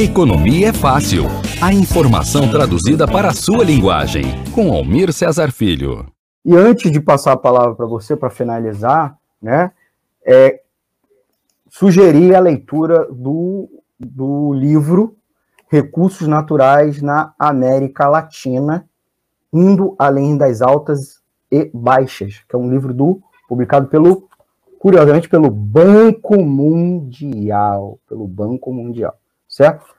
Economia é fácil. A informação traduzida para a sua linguagem. Com Almir Cesar Filho. E antes de passar a palavra para você para finalizar, né, é, sugerir a leitura do, do livro Recursos Naturais na América Latina, indo além das altas e baixas, que é um livro do publicado pelo, curiosamente, pelo Banco Mundial, pelo Banco Mundial, certo?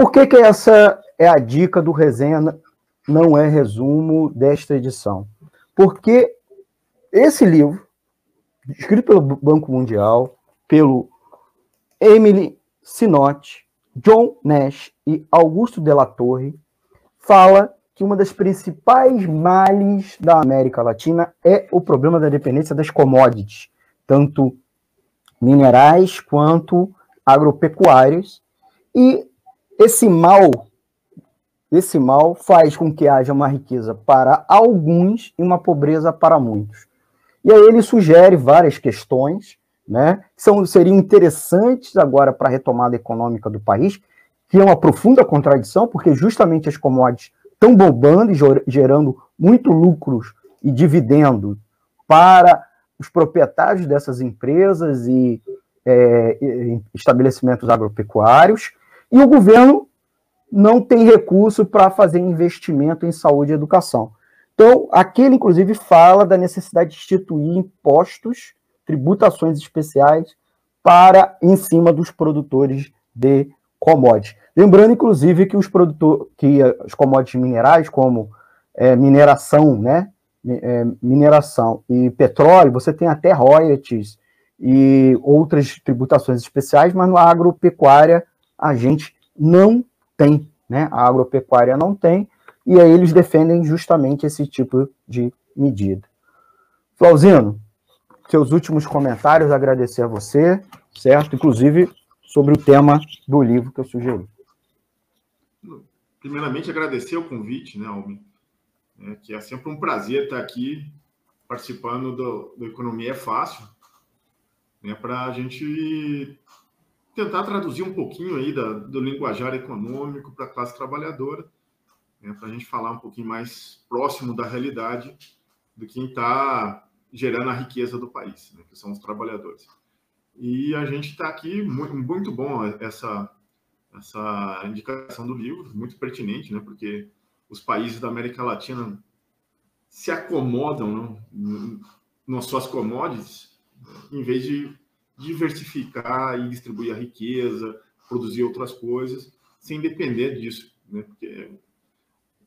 Por que que essa é a dica do resenha não é resumo desta edição? Porque esse livro, escrito pelo Banco Mundial, pelo Emily Sinotti, John Nash e Augusto de la Torre, fala que uma das principais males da América Latina é o problema da dependência das commodities, tanto minerais quanto agropecuários, e esse mal, esse mal faz com que haja uma riqueza para alguns e uma pobreza para muitos. E aí ele sugere várias questões, né, são, seriam interessantes agora para a retomada econômica do país, que é uma profunda contradição, porque justamente as commodities estão bombando e gerando muito lucros e dividendo para os proprietários dessas empresas e é, estabelecimentos agropecuários, e o governo não tem recurso para fazer investimento em saúde e educação. Então, aquele, inclusive, fala da necessidade de instituir impostos, tributações especiais para em cima dos produtores de commodities. Lembrando, inclusive, que os produtores, que as commodities minerais, como é, mineração, né? É, mineração e petróleo, você tem até royalties e outras tributações especiais, mas na agropecuária a gente não tem, né? A agropecuária não tem, e aí eles defendem justamente esse tipo de medida. Flauzino, seus últimos comentários, agradecer a você, certo? Inclusive sobre o tema do livro que eu sugeri primeiramente, agradecer o convite, né, Almi? É, que é sempre um prazer estar aqui participando do, do Economia é Fácil, né, para a gente tentar traduzir um pouquinho aí da, do linguajar econômico para a classe trabalhadora, né, para a gente falar um pouquinho mais próximo da realidade do quem está gerando a riqueza do país, né, que são os trabalhadores. E a gente está aqui, muito, muito bom essa essa indicação do livro, muito pertinente, né? Porque os países da América Latina se acomodam né, nas suas commodities, em vez de diversificar e distribuir a riqueza, produzir outras coisas, sem depender disso, né? Porque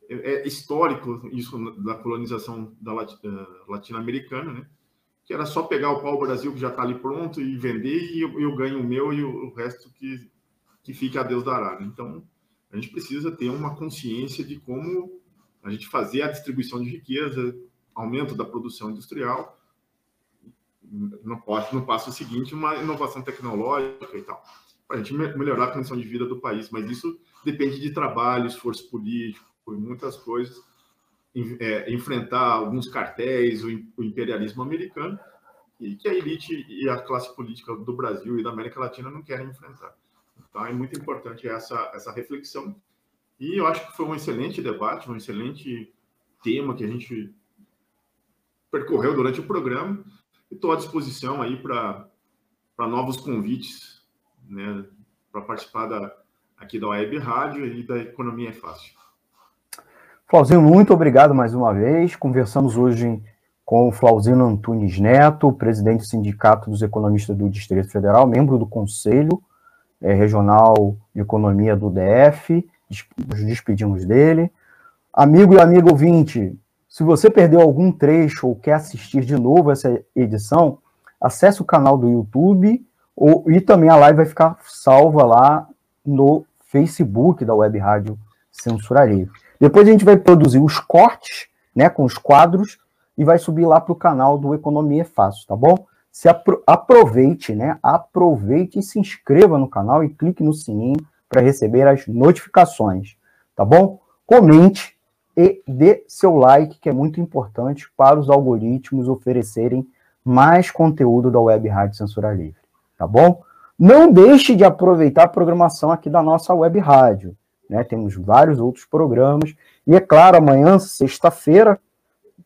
é, é histórico isso da colonização da eh, latino-americana, né? Que era só pegar o pau-brasil que já está ali pronto e vender e eu, eu ganho o meu e o, o resto que que fique a Deus dará. Né? Então, a gente precisa ter uma consciência de como a gente fazer a distribuição de riqueza, aumento da produção industrial, não pode, no passo seguinte, uma inovação tecnológica e tal, para a gente melhorar a condição de vida do país. Mas isso depende de trabalho, esforço político e muitas coisas. É, enfrentar alguns cartéis, o, imperialismo americano, e que a elite e a classe política do Brasil e da América Latina não querem enfrentar. Tá? É muito importante essa, essa reflexão. E eu acho que foi um excelente debate, um excelente tema que a gente percorreu durante o programa. Estou à disposição aí para novos convites, né, para participar da, aqui da Web Rádio e da Economia é Fácil. Flauzino, muito obrigado mais uma vez. Conversamos hoje com o Flauzino Antunes Neto, presidente do Sindicato dos Economistas do Distrito Federal, membro do Conselho é, Regional de Economia do DF, nos despedimos dele. Amigo e amigo ouvinte, se você perdeu algum trecho ou quer assistir de novo essa edição, acesse o canal do YouTube ou, e também a live vai ficar salva lá no Facebook da Web Rádio Censura Livre. Depois a gente vai produzir os cortes, né, com os quadros e vai subir lá para o canal do Economia Fácil, tá bom? se apro aproveite, né? Aproveite e se inscreva no canal e clique no sininho para receber as notificações, tá bom? Comente e dê seu like, que é muito importante para os algoritmos oferecerem mais conteúdo da Web Rádio Censura Livre, tá bom? Não deixe de aproveitar a programação aqui da nossa web rádio. Né? Temos vários outros programas. E é claro, amanhã, sexta-feira,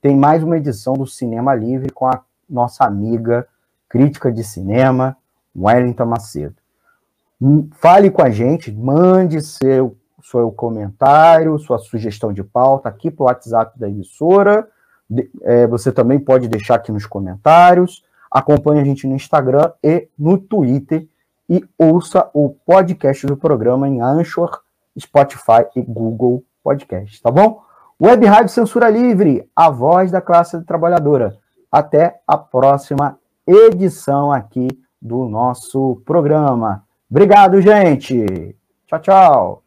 tem mais uma edição do Cinema Livre com a nossa amiga crítica de cinema, Wellington Macedo. Hum, fale com a gente, mande seu, seu comentário, sua sugestão de pauta aqui para o WhatsApp da emissora. É, você também pode deixar aqui nos comentários. Acompanhe a gente no Instagram e no Twitter. E ouça o podcast do programa em Anchor, Spotify e Google Podcast, tá bom? Web Rádio Censura Livre, a voz da classe trabalhadora. Até a próxima edição aqui do nosso programa. Obrigado, gente. Tchau, tchau.